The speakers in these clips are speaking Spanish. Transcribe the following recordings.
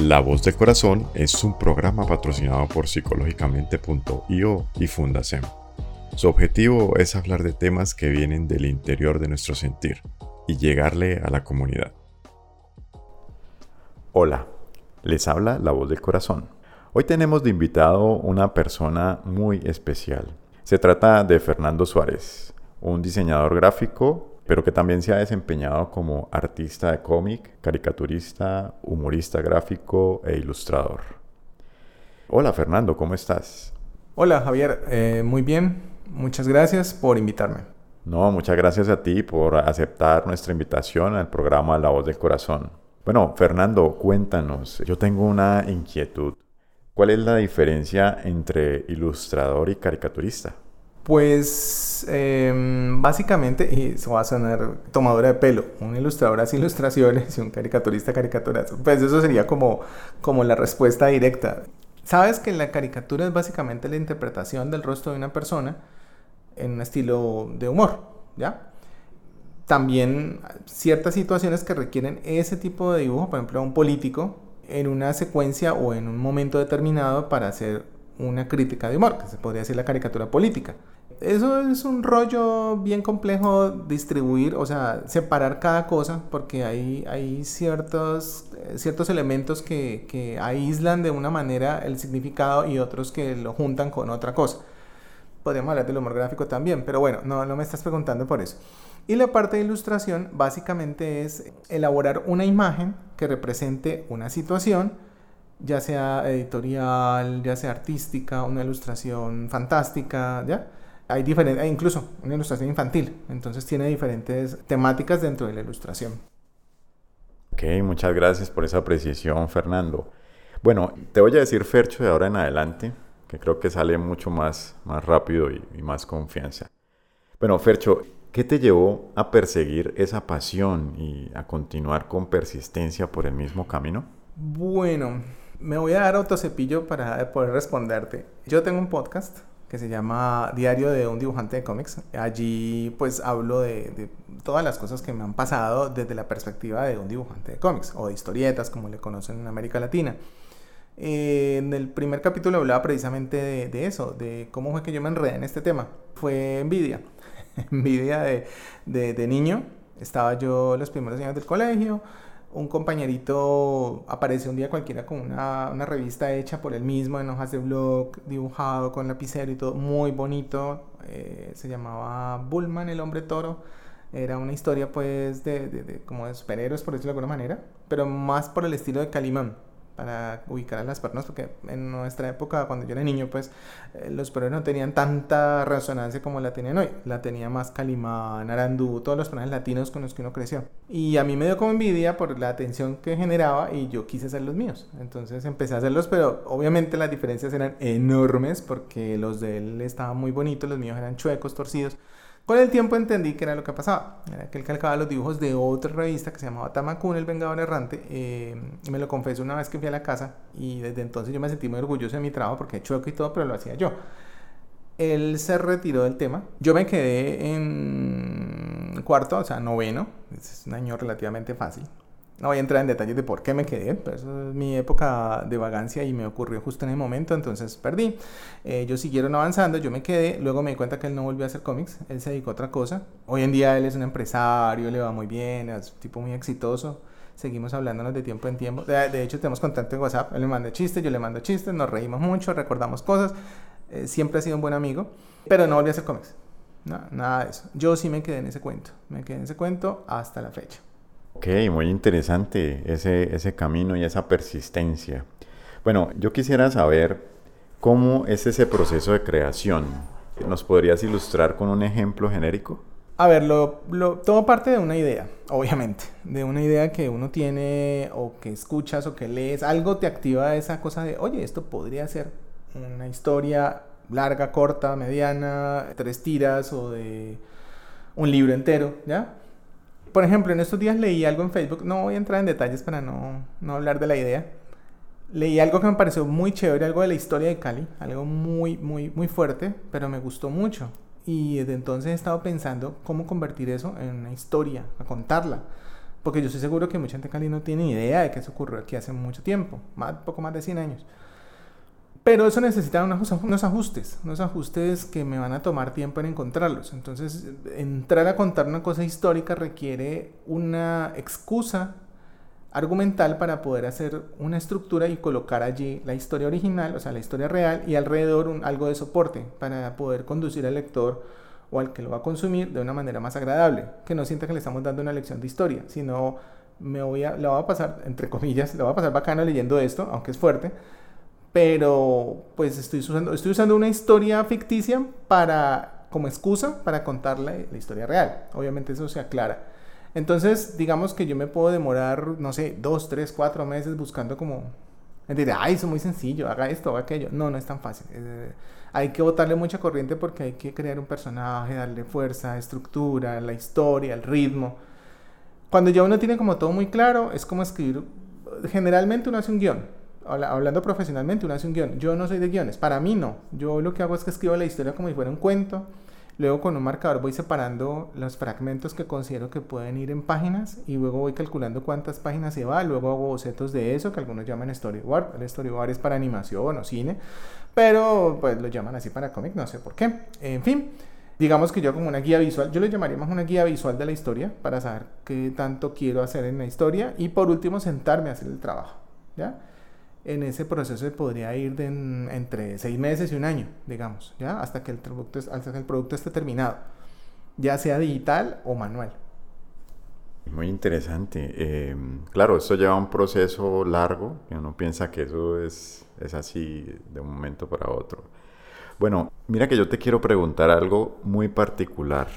La Voz del Corazón es un programa patrocinado por psicológicamente.io y Fundacem. Su objetivo es hablar de temas que vienen del interior de nuestro sentir y llegarle a la comunidad. Hola, les habla La Voz del Corazón. Hoy tenemos de invitado una persona muy especial. Se trata de Fernando Suárez, un diseñador gráfico pero que también se ha desempeñado como artista de cómic, caricaturista, humorista gráfico e ilustrador. Hola Fernando, ¿cómo estás? Hola Javier, eh, muy bien, muchas gracias por invitarme. No, muchas gracias a ti por aceptar nuestra invitación al programa La Voz del Corazón. Bueno, Fernando, cuéntanos, yo tengo una inquietud. ¿Cuál es la diferencia entre ilustrador y caricaturista? Pues em, básicamente, y eso va a sonar tomadora de pelo, un ilustrador hace ilustraciones y un caricaturista caricaturas. Pues eso sería como, como la respuesta directa. Sabes que la caricatura es básicamente la interpretación del rostro de una persona en un estilo de humor, ¿ya? También ciertas situaciones que requieren ese tipo de dibujo, por ejemplo, un político en una secuencia o en un momento determinado para hacer una crítica de humor, que se podría decir la caricatura política. Eso es un rollo bien complejo distribuir, o sea, separar cada cosa, porque hay, hay ciertos, eh, ciertos elementos que, que aíslan de una manera el significado y otros que lo juntan con otra cosa. Podríamos hablar del humor gráfico también, pero bueno, no, no me estás preguntando por eso. Y la parte de ilustración básicamente es elaborar una imagen que represente una situación, ya sea editorial, ya sea artística, una ilustración fantástica, ¿ya? Hay diferentes, incluso una ilustración infantil, entonces tiene diferentes temáticas dentro de la ilustración. Ok, muchas gracias por esa precisión, Fernando. Bueno, te voy a decir Fercho de ahora en adelante, que creo que sale mucho más, más rápido y, y más confianza. Bueno, Fercho, ¿qué te llevó a perseguir esa pasión y a continuar con persistencia por el mismo camino? Bueno, me voy a dar autocepillo para poder responderte. Yo tengo un podcast que se llama Diario de un dibujante de cómics. Allí pues hablo de, todas las cosas que me han pasado desde la perspectiva de un dibujante de cómics o de historietas como le conocen en América Latina. en el primer capítulo hablaba precisamente de, de, eso, de cómo fue que yo me enredé en este tema. Fue envidia, envidia de, de niño. Estaba yo los primeros años del colegio, un compañerito aparece un día cualquiera con una, una, revista hecha por él mismo en hojas de blog, dibujado con lapicero y todo, muy bonito. Eh, se llamaba Bullman, el hombre toro. Era una historia pues de, de, de, como de superhéroes, por decirlo de alguna manera, pero más por el estilo de Calimán para ubicar a las personas, porque en nuestra época, cuando yo era niño, pues eh, los perros no tenían tanta resonancia como la tenían hoy. La tenía más Calimán, Arandú, todos los personajes latinos con los que uno creció. Y a mí me dio como envidia por la atención que generaba y yo quise hacer los míos. Entonces empecé a hacerlos, pero obviamente las diferencias eran enormes porque los de él estaban muy bonitos, los míos eran chuecos, torcidos. Con el tiempo entendí que era lo que pasaba. Era que él calcaba los dibujos de otra revista que se llamaba Tamakun, el Vengador Errante. Eh, y me lo confesó una vez que fui a la casa. Y desde entonces yo me sentí muy orgulloso de mi trabajo porque chueco y todo, pero lo hacía yo. Él se retiró del tema. Yo me quedé en cuarto, o sea, noveno. Es un año relativamente fácil. No voy a entrar en detalles de por qué me quedé, pero eso es mi época de vagancia y me ocurrió justo en el momento, entonces perdí. Eh, ellos siguieron avanzando, yo me quedé, luego me di cuenta que él no volvió a hacer cómics, él se dedicó a otra cosa. Hoy en día él es un empresario, le va muy bien, es un tipo muy exitoso. Seguimos hablándonos de tiempo en tiempo. De, hecho, tenemos contacto en WhatsApp. Él me manda chistes, yo le mando chistes, nos reímos mucho, recordamos cosas. Eh, siempre ha sido un buen amigo, pero no volvió a hacer cómics. No, nada de eso. Yo sí me quedé en ese cuento. Me quedé en ese cuento hasta la fecha. Ok, muy interesante ese, ese camino y esa persistencia. Bueno, yo quisiera saber cómo es ese proceso de creación. ¿Nos podrías ilustrar con un ejemplo genérico? A ver, lo, lo, todo parte de una idea, obviamente, de una idea que uno tiene o que escuchas o que lees, algo te activa esa cosa de, oye, esto podría ser una historia larga, corta, mediana, tres tiras o de un libro entero, ¿ya? Por ejemplo, en estos días leí algo en Facebook, no voy a entrar en detalles para no, no hablar de la idea. Leí algo que me pareció muy chévere, algo de la historia de Cali, algo muy, muy, muy fuerte, pero me gustó mucho. Y desde entonces he estado pensando cómo convertir eso en una historia, a contarla. Porque yo estoy seguro que mucha gente en Cali no tiene idea de que eso ocurrió aquí hace mucho tiempo, más, poco más de 100 años. Pero eso necesita unos, ajustes, unos ajustes que me van a tomar tiempo en encontrarlos. Entonces, entrar a contar una cosa histórica requiere una excusa argumental para poder hacer una estructura y colocar allí la historia original, o sea, la historia real, y alrededor un, algo de soporte para poder conducir al lector o al que lo va a consumir de una manera más agradable, que no sienta que le estamos dando una lección de historia, sino me voy a, lo va a pasar, entre comillas, lo va a pasar bacano leyendo esto, aunque es fuerte, pero pues estoy usando, estoy usando una historia ficticia para, como excusa para contarle la historia real. Obviamente eso se aclara. Entonces, digamos que yo me puedo demorar, no sé, dos, tres, cuatro meses buscando como... Decir, ay, eso es muy sencillo, haga esto, haga aquello. No, no es tan fácil. Eh, hay que botarle mucha corriente porque hay que crear un personaje, darle fuerza, estructura, la historia, el ritmo. Cuando ya uno tiene como todo muy claro, es como escribir. Generalmente uno hace un guion. Hablando profesionalmente, uno hace un guion. Yo no soy de guiones, para mí no. Yo lo que hago es que escribo la historia como si fuera un cuento Luego con un marcador voy separando los fragmentos que considero que pueden ir en páginas y luego voy calculando cuántas páginas se va. Luego hago bocetos de eso que algunos llaman storyboard. El storyboard es para animación o cine, pero pues lo llaman así para cómic, no sé por qué. En fin, digamos que yo como una guía visual, yo le llamaría más una guía visual de la historia para saber qué tanto quiero hacer en la historia y por último sentarme a hacer el trabajo. ¿Ya? En ese proceso podría ir de entre seis meses y un año, digamos, ¿ya? Hasta que el producto, hasta que el producto esté terminado, ya sea digital o manual. Muy interesante. Eh, claro, eso lleva un proceso largo, uno piensa que eso es, es así de un momento para otro. Bueno, mira que yo te quiero preguntar algo muy particular.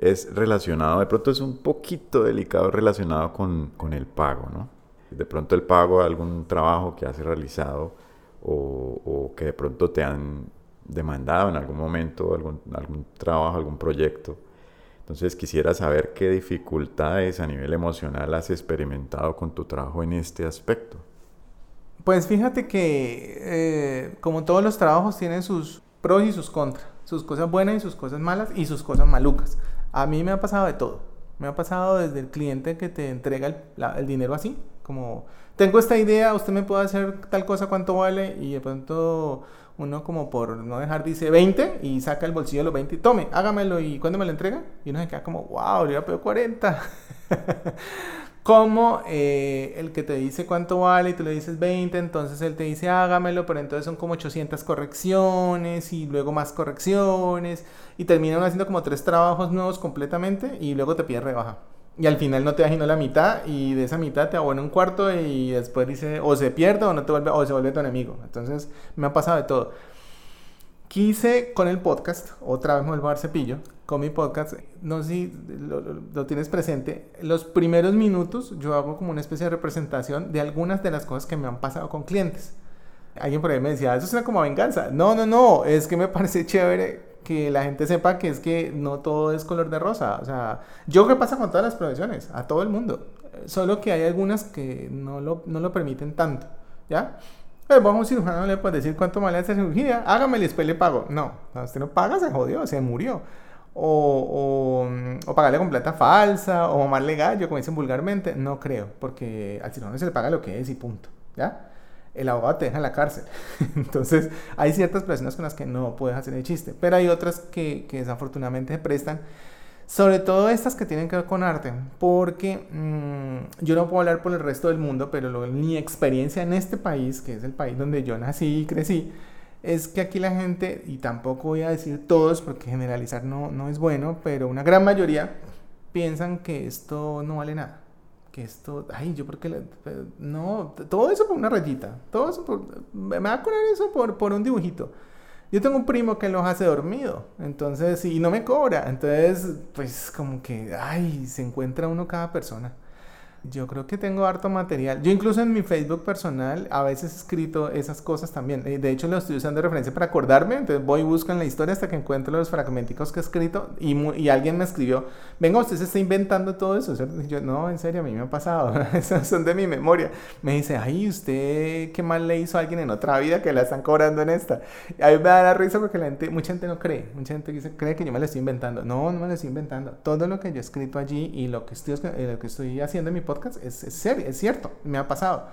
Es relacionado, de pronto es un poquito delicado relacionado con, con el pago, ¿no? De pronto el pago de algún trabajo que has realizado o, que de pronto te han demandado en algún momento, algún, trabajo, algún proyecto. Entonces quisiera saber qué dificultades a nivel emocional has experimentado con tu trabajo en este aspecto. Pues fíjate que eh, como todos los trabajos tienen sus pros y sus contras, sus cosas buenas y sus cosas malas y sus cosas malucas. A mí me ha pasado de todo. Me ha pasado desde el cliente que te entrega el dinero así, como, tengo esta idea, usted me puede hacer tal cosa, ¿cuánto vale? Y de pronto uno como por no dejar dice 20 y saca el bolsillo de los 20 y tome, hágamelo y ¿cuándo me lo entrega? Y uno se queda como, wow, le voy a pedir 40. como eh, el que te dice cuánto vale y tú le dices 20, entonces él te dice hágamelo, pero entonces son como 800 correcciones y luego más correcciones y terminan haciendo como tres trabajos nuevos completamente y luego te pide rebaja y al final no te da la mitad y de esa mitad te abona un cuarto y después dice o se pierde o no te vuelve o se vuelve tu enemigo. Entonces me ha pasado de todo. Quise con el podcast, otra vez me vuelvo a dar cepillo, con mi podcast, no sé si lo, tienes presente, los primeros minutos yo hago como una especie de representación de algunas de las cosas que me han pasado con clientes. Alguien por ahí me decía, eso suena como venganza. No, no, no, es que me parece chévere que la gente sepa que es que no todo es color de rosa. O sea, yo qué pasa con todas las profesiones, a todo el mundo. Solo que hay algunas que no lo, no lo permiten tanto, ¿ya? Pues vamos a un cirujano le puede decir cuánto vale esa cirugía, hágame y después le pago. No, usted no paga, se jodió, se murió. O, o, o pagarle con plata falsa, o más legal, yo como dicen vulgarmente, no creo, porque al cirujano se le paga lo que es y punto, ¿ya? El abogado te deja en la cárcel. Entonces, hay ciertas personas con las que no puedes hacer el chiste, pero hay otras que, desafortunadamente se prestan, sobre todo estas que tienen que ver con arte, porque mm, yo no puedo hablar por el resto del mundo, pero lo, mi experiencia en este país, que es el país donde yo nací y crecí, es que aquí la gente, y tampoco voy a decir todos, porque generalizar no, no es bueno, pero una gran mayoría piensan que esto no vale nada que esto, ay, yo porque, no, todo eso por una rayita, todo eso por, me va a cobrar eso por, por un dibujito. Yo tengo un primo que los hace dormido, entonces, y no me cobra, entonces, pues como que, ay, se encuentra uno cada persona. Yo creo que tengo harto material. Yo incluso en mi Facebook personal a veces he escrito esas cosas también. Eh, de hecho, lo estoy usando de referencia para acordarme. Entonces voy y busco en la historia hasta que encuentro los fragmenticos que he escrito. Y, y alguien me escribió, venga, usted se está inventando todo eso. yo, no, en serio, a mí me ha pasado. Esas son de mi memoria. Me dice, ay, ¿usted qué mal le hizo a alguien en otra vida que la están cobrando en esta? Y a mí me da la risa porque la gente, mucha gente no cree. Mucha gente dice, cree que yo me lo estoy inventando. No, no me lo estoy inventando. Todo lo que yo he escrito allí y lo que estoy, lo que estoy haciendo en mi podcast es, serio, es cierto, me ha pasado.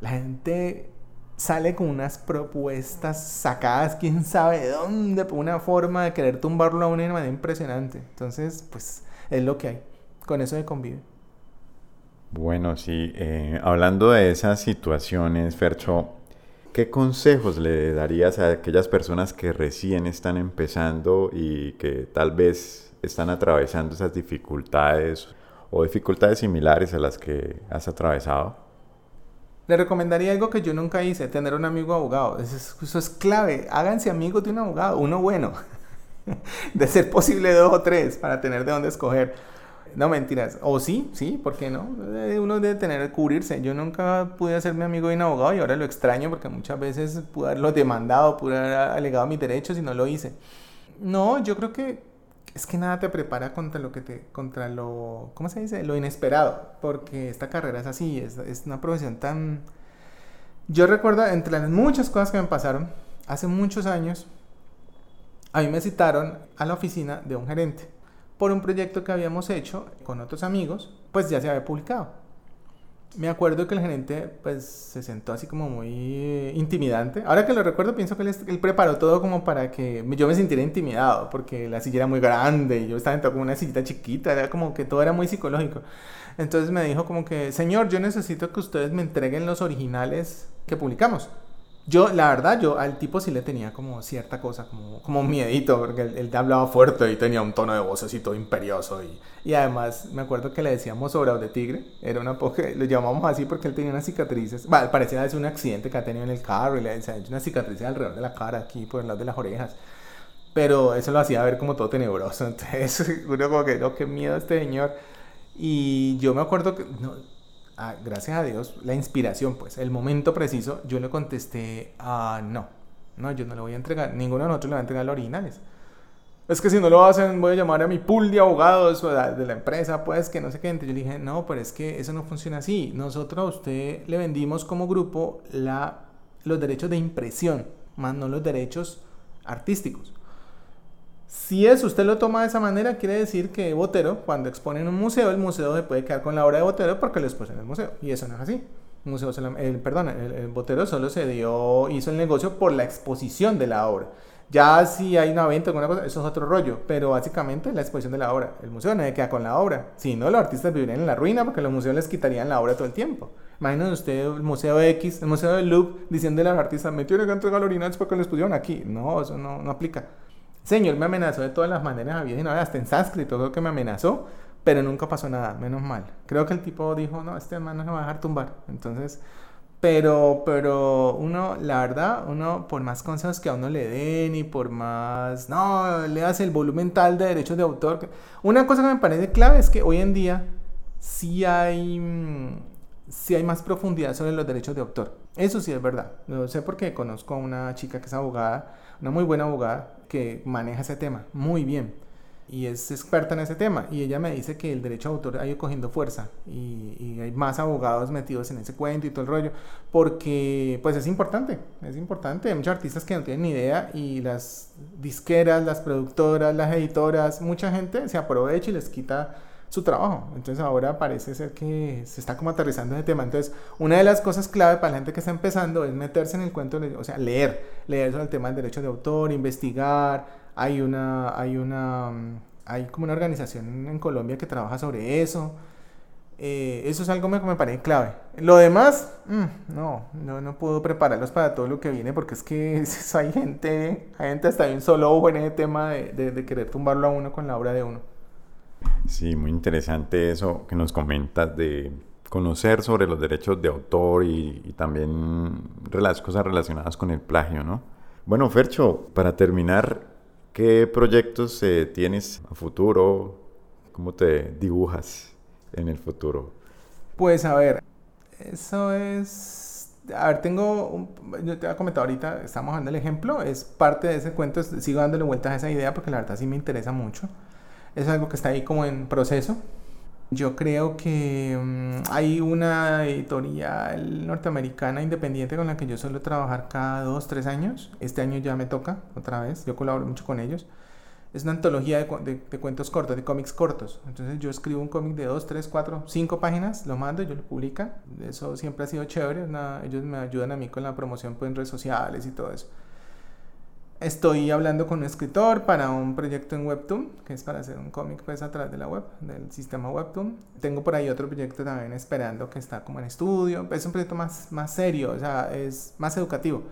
La gente sale con unas propuestas sacadas, quién sabe de dónde, por una forma de querer tumbarlo a una manera impresionante. Entonces, pues es lo que hay. Con eso de convive. Bueno, sí, eh, hablando de esas situaciones, Fercho, ¿qué consejos le darías a aquellas personas que recién están empezando y que tal vez están atravesando esas dificultades o dificultades similares a las que has atravesado? Le recomendaría algo que yo nunca hice, tener un amigo abogado. Eso es, clave. Háganse amigos de un abogado, uno bueno. de ser posible dos o tres para tener de dónde escoger. No mentiras. O sí, sí, ¿por qué no? Eh, uno debe tener, cubrirse. Yo nunca pude hacerme amigo de un abogado y ahora lo extraño porque muchas veces pude haberlo demandado, pude haber alegado mis derechos y no lo hice. No, yo creo que es que nada te prepara contra lo que te, contra lo, ¿cómo se dice? Lo inesperado, porque esta carrera es así, es, es una profesión tan... Yo recuerdo, entre las muchas cosas que me pasaron, hace muchos años, a mí me citaron a la oficina de un gerente por un proyecto que habíamos hecho con otros amigos, pues ya se había publicado me acuerdo que el gerente pues se sentó así como muy eh, intimidante. Ahora que lo recuerdo pienso que él, preparó todo como para que yo me sintiera intimidado porque la silla era muy grande y yo estaba sentado como una sillita chiquita, era como que todo era muy psicológico. Entonces me dijo como que, señor, yo necesito que ustedes me entreguen los originales que publicamos. Yo, la verdad, yo al tipo sí le tenía como cierta cosa, como, como miedito, porque él, él hablaba fuerte y tenía un tono de voz todo imperioso. Y, y además me acuerdo que le decíamos sobrado de tigre, era una poca, lo llamamos así porque él tenía unas cicatrices, bueno, parecía un accidente que ha tenido en el carro y le decía una cicatriz alrededor de la cara, aquí por el lado de las orejas. Pero eso lo hacía ver como todo tenebroso, entonces uno como que, no, qué miedo este señor. Y yo me acuerdo que, gracias a Dios, la inspiración, pues, el momento preciso, yo le contesté, ah, no, no, yo no le voy a entregar, ninguno de nosotros le va a entregar los originales. Es que si no lo hacen, voy a llamar a mi pool de abogados de la empresa, pues, que no sé qué. Yo dije, no, pero es que eso no funciona así. Nosotros a usted le vendimos como grupo la, los derechos de impresión, más no los derechos artísticos. Si eso usted lo toma de esa manera, quiere decir que Botero, cuando expone en un museo, el museo se puede quedar con la obra de Botero porque lo expone en el museo. Y eso no es así. Museo el, perdón, el, Botero solo se dio, hizo el negocio por la exposición de la obra. Ya si hay una venta o alguna cosa, eso es otro rollo. Pero básicamente la exposición de la obra. El museo no se queda con la obra. Si no, los artistas vivirían en la ruina porque los museos les quitarían la obra todo el tiempo. Imagínense usted el Museo X, el Museo del Louvre, diciendo a los artistas, me tienen que entregar originales porque les pusieron aquí. No, eso no, no aplica. Señor me amenazó de todas las maneras, había no, hasta en sánscrito creo que me amenazó, pero nunca pasó nada, menos mal. Creo que el tipo dijo, no, este hermano no va a dejar tumbar. Entonces, pero, pero uno, la verdad, uno, por más consejos que a uno le den y por más, no, le hace el volumen tal de derechos de autor. Una cosa que me parece clave es que hoy en día sí hay, mm, sí hay más profundidad sobre los derechos de autor. Eso sí es verdad. Lo sé porque conozco a una chica que es abogada una muy buena abogada que maneja ese tema muy bien y es experta en ese tema y ella me dice que el derecho a autor ha ido cogiendo fuerza y, hay más abogados metidos en ese cuento y todo el rollo porque pues es importante, es importante, hay muchos artistas que no tienen ni idea y las disqueras, las productoras, las editoras, mucha gente se aprovecha y les quita su trabajo. Entonces ahora parece ser que se está como aterrizando ese tema. Entonces, una de las cosas clave para la gente que está empezando es meterse en el cuento, o sea, leer, leer sobre el tema del derecho de autor, investigar. Hay una, hay una, mm, hay como una organización en Colombia que trabaja sobre eso. Eh, eso es algo que me parece clave. Lo demás, mm, no, no, no puedo prepararlos para todo lo que viene porque es que hay gente, hay gente hasta hay un solo ojo en ese tema de, de querer tumbarlo a uno con la obra de uno. Sí, muy interesante eso que nos comentas de conocer sobre los derechos de autor y, también las cosas relacionadas con el plagio, ¿no? Bueno, Fercho, para terminar, ¿qué proyectos eh, tienes a futuro? ¿Cómo te dibujas en el futuro? Pues a ver, eso es... A ver, tengo... Un, yo te había comentado ahorita, estamos dando el ejemplo, es parte de ese cuento, sigo dándole vueltas a esa idea porque la verdad sí me interesa mucho. Es algo que está ahí como en proceso. Yo creo que mm, hay una editorial norteamericana independiente con la que yo suelo trabajar cada dos, tres años. Este año ya me toca otra vez, yo colaboro mucho con ellos. Es una antología de, de, cuentos cortos, de cómics cortos. Entonces yo escribo un cómic de dos, tres, cuatro, cinco páginas, lo mando, yo lo publica. Eso siempre ha sido chévere. ellos me ayudan a mí con la promoción pues, en redes sociales y todo eso. Estoy hablando con un escritor para un proyecto en Webtoon, que es para hacer un cómic pues a través de la web, del sistema Webtoon. Tengo por ahí otro proyecto también esperando que está como en estudio. Es un proyecto más, más serio, o sea, es más educativo.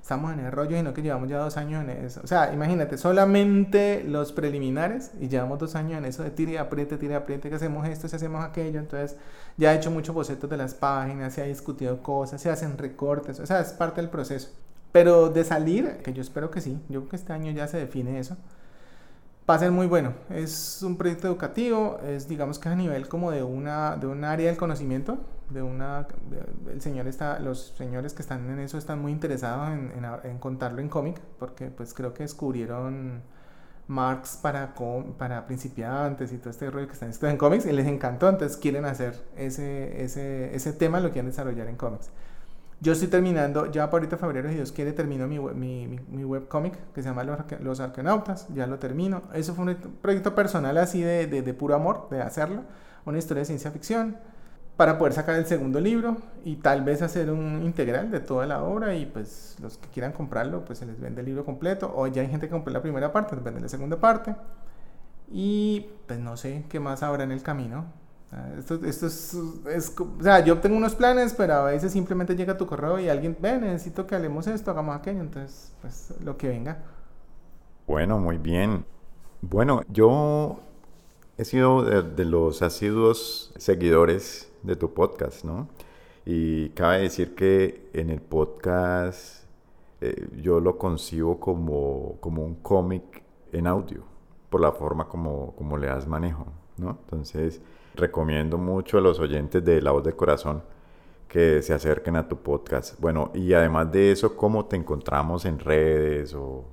Estamos en el rollo y no que llevamos ya dos años en eso. O sea, imagínate, solamente los preliminares y llevamos dos años en eso de tire y apriete, tire y apriete, que hacemos esto, si hacemos aquello. Entonces, ya he hecho muchos bocetos de las páginas, se ha discutido cosas, se hacen recortes, o sea, es parte del proceso. Pero de salir, que yo espero que sí, yo creo que este año ya se define eso, va a ser muy bueno. Es un proyecto educativo, es digamos que a nivel como de una de un área del conocimiento, de una el señor está los señores que están en eso están muy interesados en, en, contarlo en cómic porque pues creo que descubrieron Marx para para principiantes y todo este rollo que están en cómics y les encantó, entonces quieren hacer ese ese ese tema lo quieren desarrollar en cómics. Yo estoy terminando, ya para ahorita febrero, si Dios quiere, termino mi, mi, mi, que se llama Los, Arquenautas, ya lo termino. Eso fue un proyecto personal así de, de, de, puro amor, de hacerlo, una historia de ciencia ficción, para poder sacar el segundo libro y tal vez hacer un integral de toda la obra y pues los que quieran comprarlo, pues se les vende el libro completo, o ya hay gente que compró la primera parte, les vende la segunda parte. Y pues no sé qué más habrá en el camino. Ah, esto, es, o sea, yo tengo unos planes, pero a veces simplemente llega tu correo y alguien, ve, necesito que hablemos esto, hagamos aquello, entonces, pues lo que venga. Bueno, muy bien. Bueno, yo he sido de, los asiduos seguidores de tu podcast, ¿no? Y cabe decir que en el podcast eh, yo lo concibo como, como un cómic en audio, por la forma como, como le das manejo, ¿no? Entonces, recomiendo mucho a los oyentes de La Voz del Corazón que se acerquen a tu podcast. Bueno, y además de eso, ¿cómo te encontramos en redes o...?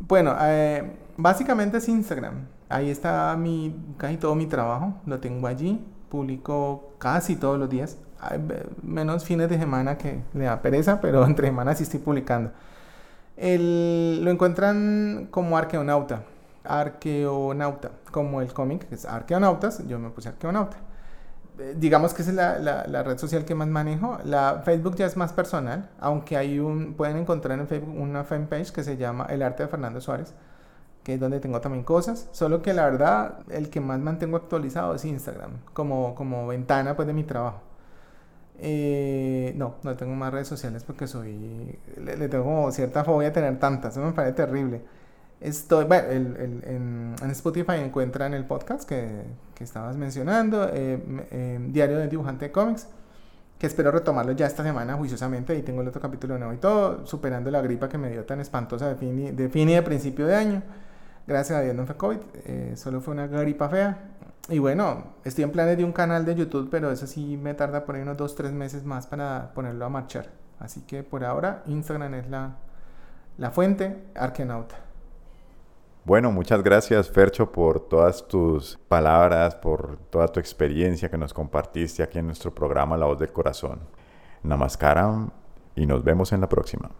Bueno, eh, básicamente es Instagram. Ahí está mi, casi todo mi trabajo, lo tengo allí. Publico casi todos los días. Menos fines de semana que le da pereza, pero entre semanas sí estoy publicando. Lo encuentran como arqueonauta arqueonauta, como el cómic, que es Arqueonautas, yo me puse Arqueonauta. Eh, digamos que es la, red social que más manejo. La Facebook ya es más personal, aunque hay un, pueden encontrar en Facebook una fanpage que se llama El Arte de Fernando Suárez, que es donde tengo también cosas. Solo que la verdad, el que más mantengo actualizado es Instagram, como, como ventana pues de mi trabajo. Eh, no, no tengo más redes sociales porque soy, le, le tengo cierta fobia a tener tantas, eso me parece terrible. Estoy, bueno, el, en, Spotify encuentran el podcast que, estabas mencionando, eh, eh, Diario del Dibujante de Cómics, que espero retomarlo ya esta semana juiciosamente. y tengo el otro capítulo nuevo y todo, superando la gripa que me dio tan espantosa de fin y de, fin y de principio de año. Gracias a Dios no fue COVID, eh, solo fue una gripa fea. Y bueno, estoy en planes de un canal de YouTube, pero eso sí me tarda por ahí unos 2-3 meses más para ponerlo a marchar. Así que por ahora Instagram es la, la fuente, Arkenauta. Bueno, muchas gracias Fercho por todas tus palabras, por toda tu experiencia que nos compartiste aquí en nuestro programa La Voz del Corazón. Namaskaram y nos vemos en la próxima.